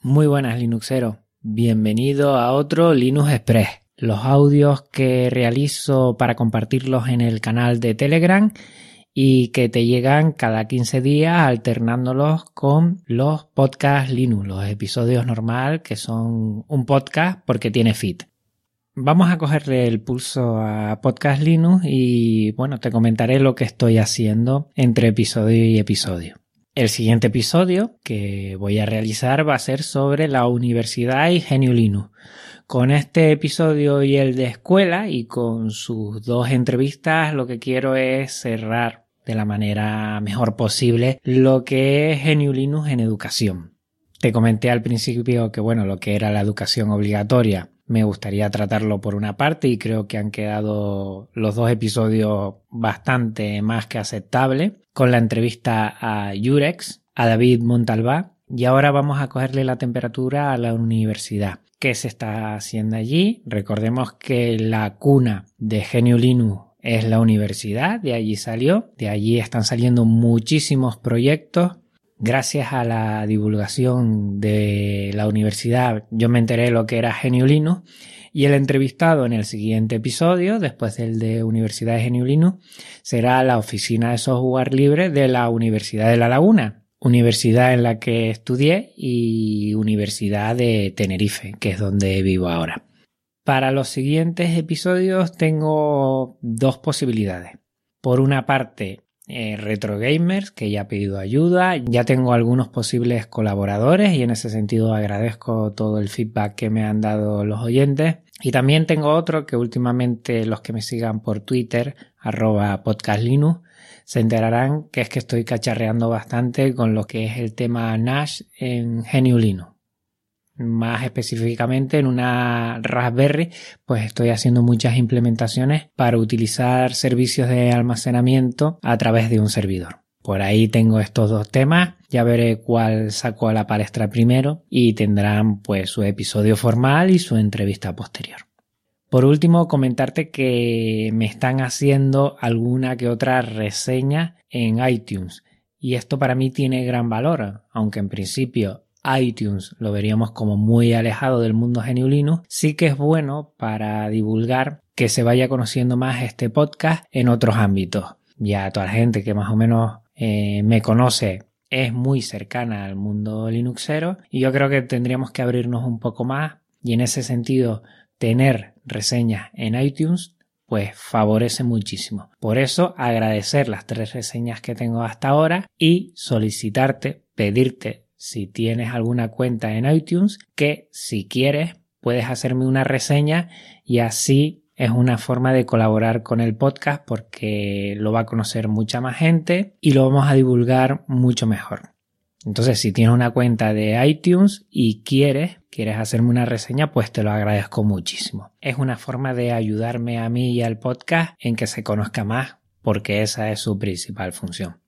Muy buenas Linuxeros, bienvenido a otro Linux Express. Los audios que realizo para compartirlos en el canal de Telegram y que te llegan cada 15 días alternándolos con los podcasts Linux, los episodios normal que son un podcast porque tiene feed. Vamos a cogerle el pulso a Podcast Linux y bueno, te comentaré lo que estoy haciendo entre episodio y episodio. El siguiente episodio que voy a realizar va a ser sobre la universidad y Genio. Con este episodio y el de escuela y con sus dos entrevistas lo que quiero es cerrar de la manera mejor posible lo que es Genio en educación. Te comenté al principio que bueno, lo que era la educación obligatoria me gustaría tratarlo por una parte y creo que han quedado los dos episodios bastante más que aceptables con la entrevista a Yurex, a David Montalbá y ahora vamos a cogerle la temperatura a la universidad. ¿Qué se está haciendo allí? Recordemos que la cuna de Genio Linux es la universidad, de allí salió, de allí están saliendo muchísimos proyectos gracias a la divulgación de la universidad, yo me enteré lo que era Geniulino y el entrevistado en el siguiente episodio, después del de Universidad de Geniulino, será la oficina de software libre de la Universidad de La Laguna, universidad en la que estudié y Universidad de Tenerife, que es donde vivo ahora. Para los siguientes episodios tengo dos posibilidades. Por una parte, eh, Retro Gamers, que ya ha pedido ayuda. Ya tengo algunos posibles colaboradores y en ese sentido agradezco todo el feedback que me han dado los oyentes. Y también tengo otro que últimamente los que me sigan por Twitter, arroba podcastlinux, se enterarán que es que estoy cacharreando bastante con lo que es el tema Nash en GNU Linux más específicamente en una Raspberry, pues estoy haciendo muchas implementaciones para utilizar servicios de almacenamiento a través de un servidor. Por ahí tengo estos dos temas, ya veré cuál saco a la palestra primero y tendrán pues su episodio formal y su entrevista posterior. Por último, comentarte que me están haciendo alguna que otra reseña en iTunes y esto para mí tiene gran valor, aunque en principio iTunes lo veríamos como muy alejado del mundo geniulino, sí que es bueno para divulgar que se vaya conociendo más este podcast en otros ámbitos. Ya toda la gente que más o menos eh, me conoce es muy cercana al mundo linuxero y yo creo que tendríamos que abrirnos un poco más y en ese sentido tener reseñas en iTunes pues favorece muchísimo. Por eso agradecer las tres reseñas que tengo hasta ahora y solicitarte, pedirte si tienes alguna cuenta en iTunes, que si quieres puedes hacerme una reseña y así es una forma de colaborar con el podcast porque lo va a conocer mucha más gente y lo vamos a divulgar mucho mejor. Entonces, si tienes una cuenta de iTunes y quieres, quieres hacerme una reseña, pues te lo agradezco muchísimo. Es una forma de ayudarme a mí y al podcast en que se conozca más, porque esa es su principal función.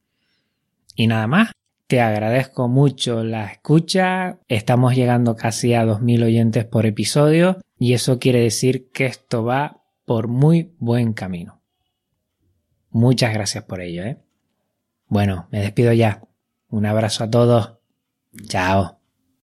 Y nada más, te agradezco mucho la escucha. Estamos llegando casi a 2.000 oyentes por episodio y eso quiere decir que esto va por muy buen camino. Muchas gracias por ello. ¿eh? Bueno, me despido ya. Un abrazo a todos. Chao.